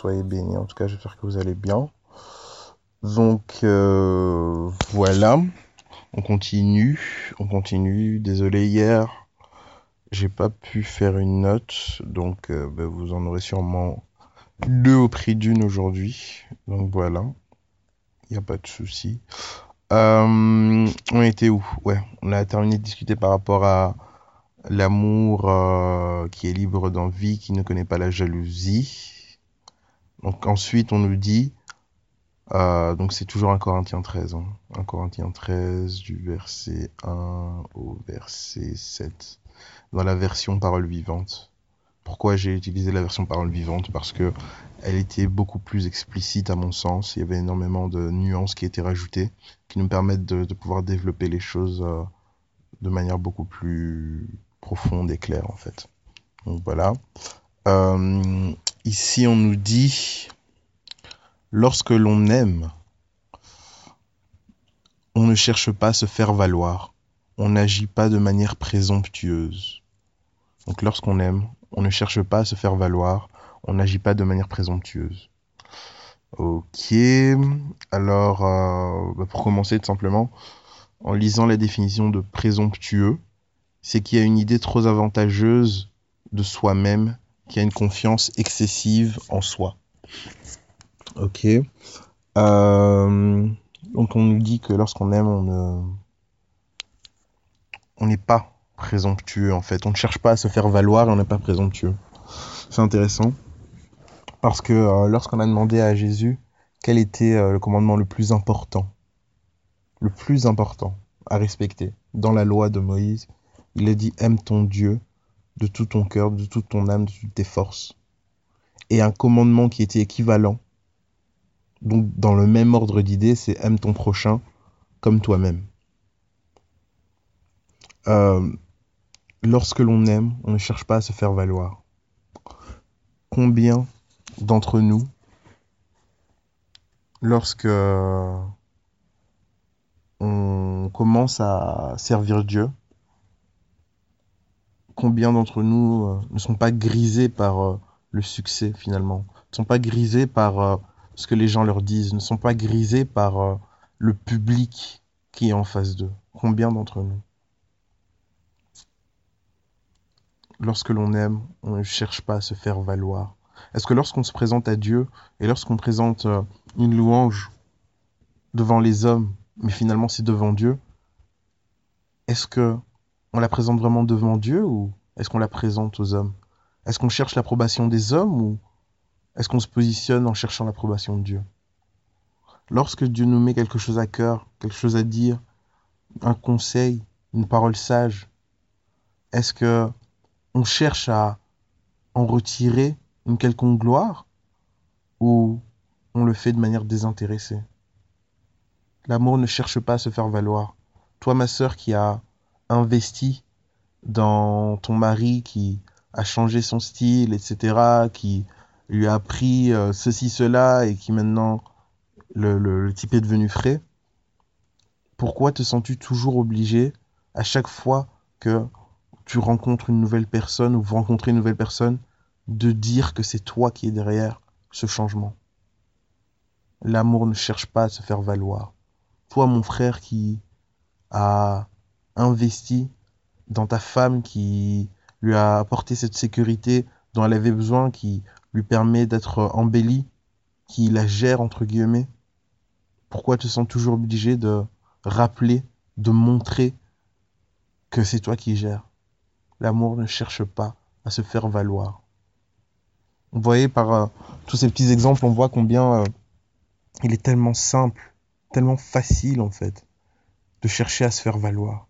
soyez bénis. En tout cas, j'espère que vous allez bien. Donc euh, voilà, on continue, on continue. Désolé hier, j'ai pas pu faire une note, donc euh, ben, vous en aurez sûrement deux au prix d'une aujourd'hui. Donc voilà, il n'y a pas de souci. Euh, on était où? Ouais, on a terminé de discuter par rapport à l'amour qui est libre d'envie, qui ne connaît pas la jalousie. Donc ensuite, on nous dit, euh, donc c'est toujours un Corinthien 13, hein, un Corinthien 13 du verset 1 au verset 7, dans la version parole vivante. Pourquoi j'ai utilisé la version parole vivante? Parce que elle était beaucoup plus explicite à mon sens. Il y avait énormément de nuances qui étaient rajoutées, qui nous permettent de, de pouvoir développer les choses euh, de manière beaucoup plus profonde et claire en fait. Donc voilà. Euh, ici on nous dit, lorsque l'on aime, on ne cherche pas à se faire valoir. On n'agit pas de manière présomptueuse. Donc lorsqu'on aime, on ne cherche pas à se faire valoir. On n'agit pas de manière présomptueuse. Ok. Alors, euh, bah, pour commencer tout simplement, en lisant la définition de présomptueux, c'est qu'il y a une idée trop avantageuse de soi-même, qui a une confiance excessive en soi. Ok. Euh, donc on nous dit que lorsqu'on aime, on ne, on n'est pas présomptueux en fait. On ne cherche pas à se faire valoir et on n'est pas présomptueux. C'est intéressant parce que euh, lorsqu'on a demandé à Jésus quel était euh, le commandement le plus important, le plus important à respecter dans la loi de Moïse, il a dit aime ton Dieu de tout ton cœur, de toute ton âme, de toutes tes forces. Et un commandement qui était équivalent, donc dans le même ordre d'idées, c'est aime ton prochain comme toi-même. Euh, lorsque l'on aime, on ne cherche pas à se faire valoir. Combien d'entre nous, lorsque on commence à servir Dieu, combien d'entre nous euh, ne sont pas grisés par euh, le succès finalement, ne sont pas grisés par euh, ce que les gens leur disent, ne sont pas grisés par le public qui est en face d'eux. Combien d'entre nous? Lorsque l'on aime, on ne cherche pas à se faire valoir. Est-ce que lorsqu'on se présente à Dieu et lorsqu'on présente une louange devant les hommes, mais finalement c'est devant Dieu, est-ce que on la présente vraiment devant Dieu ou est-ce qu'on la présente aux hommes? Est-ce qu'on cherche l'approbation des hommes ou est-ce qu'on se positionne en cherchant l'approbation de Dieu? Lorsque Dieu nous met quelque chose à cœur, quelque chose à dire, un conseil, une parole sage, est-ce que on cherche à en retirer une quelconque gloire ou on le fait de manière désintéressée? L'amour ne cherche pas à se faire valoir. Toi, ma sœur, qui a investi dans ton mari, qui a changé son style, etc., qui lui a appris euh, ceci, cela, et qui maintenant le, le, le type est devenu frais, pourquoi te sens-tu toujours obligé, à chaque fois que tu rencontres une nouvelle personne ou vous rencontrez une nouvelle personne, de dire que c'est toi qui es derrière ce changement? L'amour ne cherche pas à se faire valoir. Toi, mon frère, qui a investi dans ta femme, qui lui a apporté cette sécurité dont elle avait besoin, qui lui permet d'être embellie, qui la gère, entre guillemets, pourquoi te sens toujours obligé de rappeler, de montrer que c'est toi qui gères? L'amour ne cherche pas à se faire valoir. Vous voyez, par euh, tous ces petits exemples, on voit combien euh, il est tellement simple, tellement facile en fait, de chercher à se faire valoir.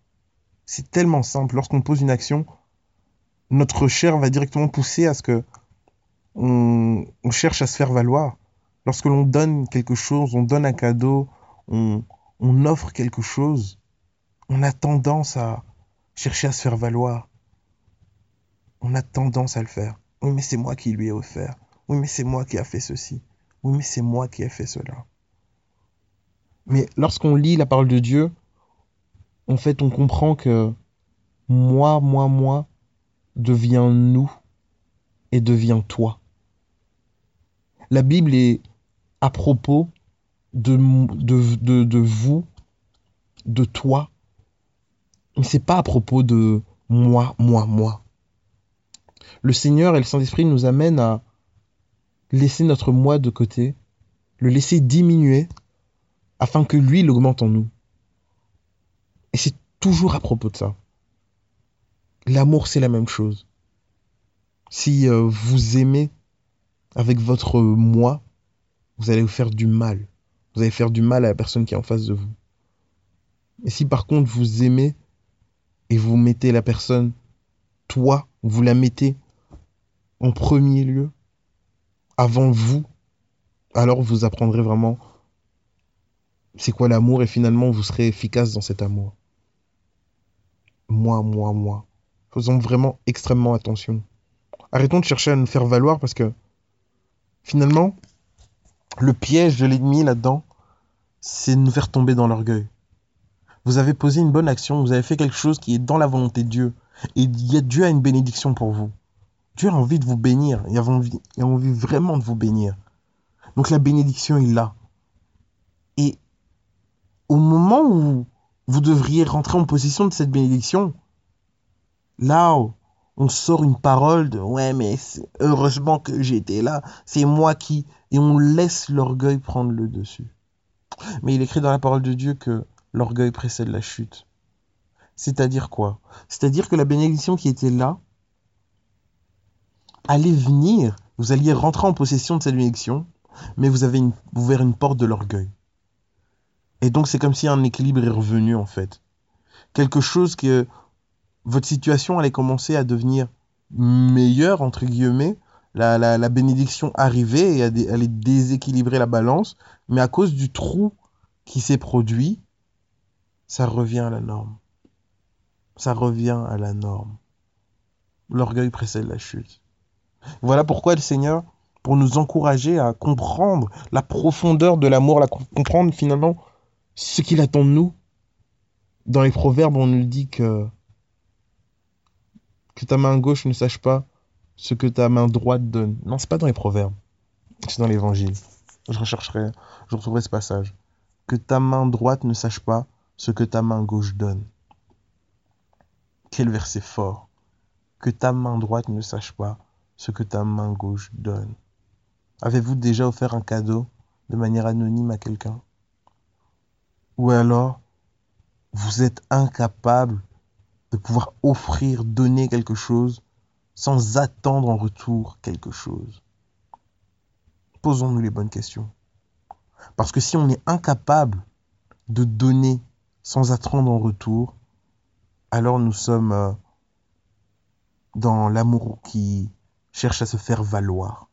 C'est tellement simple. Lorsqu'on pose une action, notre chair va directement pousser à ce que on, cherche à se faire valoir. Lorsque l'on donne quelque chose, on donne un cadeau, on, on offre quelque chose, on a tendance à chercher à se faire valoir. On a tendance à le faire. Oui, mais c'est moi qui lui ai offert. Oui, mais c'est moi qui a fait ceci. Oui, mais c'est moi qui ai fait cela. Mais lorsqu'on lit la parole de Dieu, en fait, on comprend que moi, moi, moi devient nous et devient toi. La Bible est à propos de, vous, de toi, mais c'est pas à propos de moi, moi, moi. Le Seigneur et le Saint-Esprit nous amènent à laisser notre moi de côté, le laisser diminuer afin que lui l'augmente en nous. Toujours à propos de ça. L'amour, c'est la même chose. Si euh, vous aimez avec votre moi, vous allez vous faire du mal. Vous allez faire du mal à la personne qui est en face de vous. Et si par contre vous aimez et vous mettez la personne, toi, vous la mettez en premier lieu, avant vous, alors vous apprendrez vraiment c'est quoi l'amour et finalement vous serez efficace dans cet amour. Moi, moi, moi. Faisons vraiment extrêmement attention. Arrêtons de chercher à nous faire valoir parce que finalement, le piège de l'ennemi là-dedans, c'est de nous faire tomber dans l'orgueil. Vous avez posé une bonne action, vous avez fait quelque chose qui est dans la volonté de Dieu. Et Dieu a une bénédiction pour vous. Dieu a envie de vous bénir. Il a envie, il a envie vraiment de vous bénir. Donc la bénédiction est là. Et au moment où vous devriez rentrer en possession de cette bénédiction, là, on sort une parole de ouais, mais heureusement que j'étais là, c'est moi qui. Et on laisse l'orgueil prendre le dessus. Mais il écrit dans la parole de Dieu que l'orgueil précède la chute. C'est-à-dire quoi? C'est-à-dire que la bénédiction qui était là allait venir, vous alliez rentrer en possession de cette bénédiction, mais vous avez ouvert une porte de l'orgueil. Et donc c'est comme si un équilibre est revenu en fait. Quelque chose que votre situation allait commencer à devenir meilleure, entre guillemets, la, la, bénédiction arrivait et allait déséquilibrer la balance, mais à cause du trou qui s'est produit, ça revient à la norme. Ça revient à la norme. L'orgueil précède la chute. Voilà pourquoi le Seigneur, pour nous encourager à comprendre la profondeur de l'amour, la comprendre finalement ce qu'il attend de nous. Dans les proverbes, on nous dit que que ta main gauche ne sache pas ce que ta main droite donne. Non, c'est pas dans les proverbes. C'est dans l'évangile. Je rechercherai, je retrouverai ce passage. Que ta main droite ne sache pas ce que ta main gauche donne. Quel verset fort. Que ta main droite ne sache pas ce que ta main gauche donne. Avez-vous déjà offert un cadeau de manière anonyme à quelqu'un? Ou alors, vous êtes incapable de pouvoir offrir, donner quelque chose sans attendre en retour quelque chose Posons-nous les bonnes questions. Parce que si on est incapable de donner sans attendre en retour, alors nous sommes euh, dans l'amour qui cherche à se faire valoir.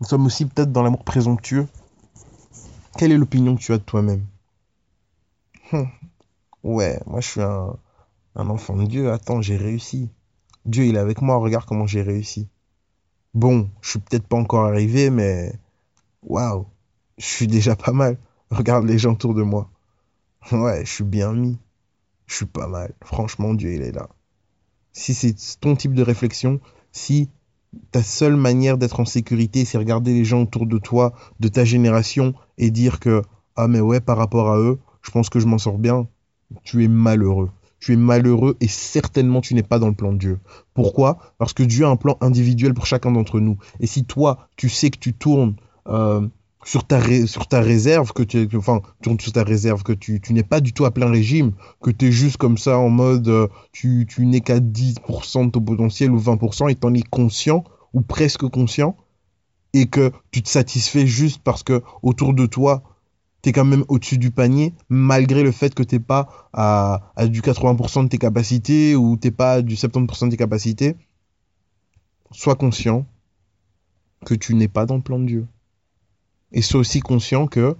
Nous sommes aussi peut-être dans l'amour présomptueux. Quelle est l'opinion que tu as de toi-même? Hum. Ouais, moi je suis un, enfant de Dieu. Attends, j'ai réussi. Dieu, il est avec moi. Regarde comment j'ai réussi. Bon, je suis peut-être pas encore arrivé, mais waouh, je suis déjà pas mal. Regarde les gens autour de moi. Ouais, je suis bien mis. Je suis pas mal. Franchement, Dieu, il est là. Si c'est ton type de réflexion, si ta seule manière d'être en sécurité, c'est regarder les gens autour de toi, de ta génération, et dire que, ah mais ouais, par rapport à eux, je pense que je m'en sors bien, tu es malheureux. Tu es malheureux et certainement tu n'es pas dans le plan de Dieu. Pourquoi? Parce que Dieu a un plan individuel pour chacun d'entre nous. Et si toi, tu sais que tu tournes euh, sur, ta sur ta réserve, que tu enfin, tournes sur ta réserve, que tu, tu n'es pas du tout à plein régime, que tu es juste comme ça en mode euh, tu, tu n'es qu'à 10% de ton potentiel ou 20% et en es conscient ou presque conscient et que tu te satisfais juste parce que autour de toi tu es quand même au-dessus du panier, malgré le fait que tu pas à, du 80% de tes capacités ou tu pas du 70% de tes capacités, sois conscient que tu n'es pas dans le plan de Dieu. Et sois aussi conscient que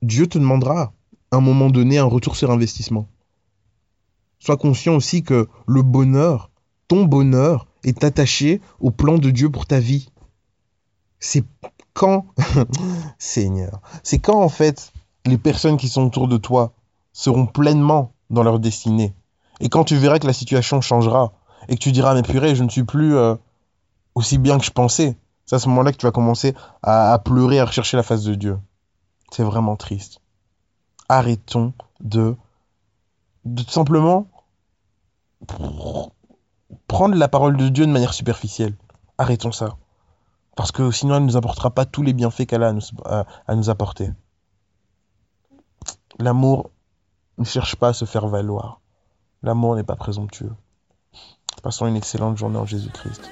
Dieu te demandera à un moment donné un retour sur investissement. Sois conscient aussi que le bonheur, ton bonheur, est attaché au plan de Dieu pour ta vie. C'est quand, Seigneur, c'est quand en fait les personnes qui sont autour de toi seront pleinement dans leur destinée. Et quand tu verras que la situation changera et que tu diras, mais purée, je ne suis plus euh, aussi bien que je pensais, c'est à ce moment-là que tu vas commencer à, pleurer, à rechercher la face de Dieu. C'est vraiment triste. Arrêtons de, de simplement prendre la parole de Dieu de manière superficielle. Arrêtons ça. Parce que sinon, elle ne nous apportera pas tous les bienfaits qu'elle a à nous, à nous apporter. L'amour ne cherche pas à se faire valoir. L'amour n'est pas présomptueux. Passons une excellente journée en Jésus-Christ.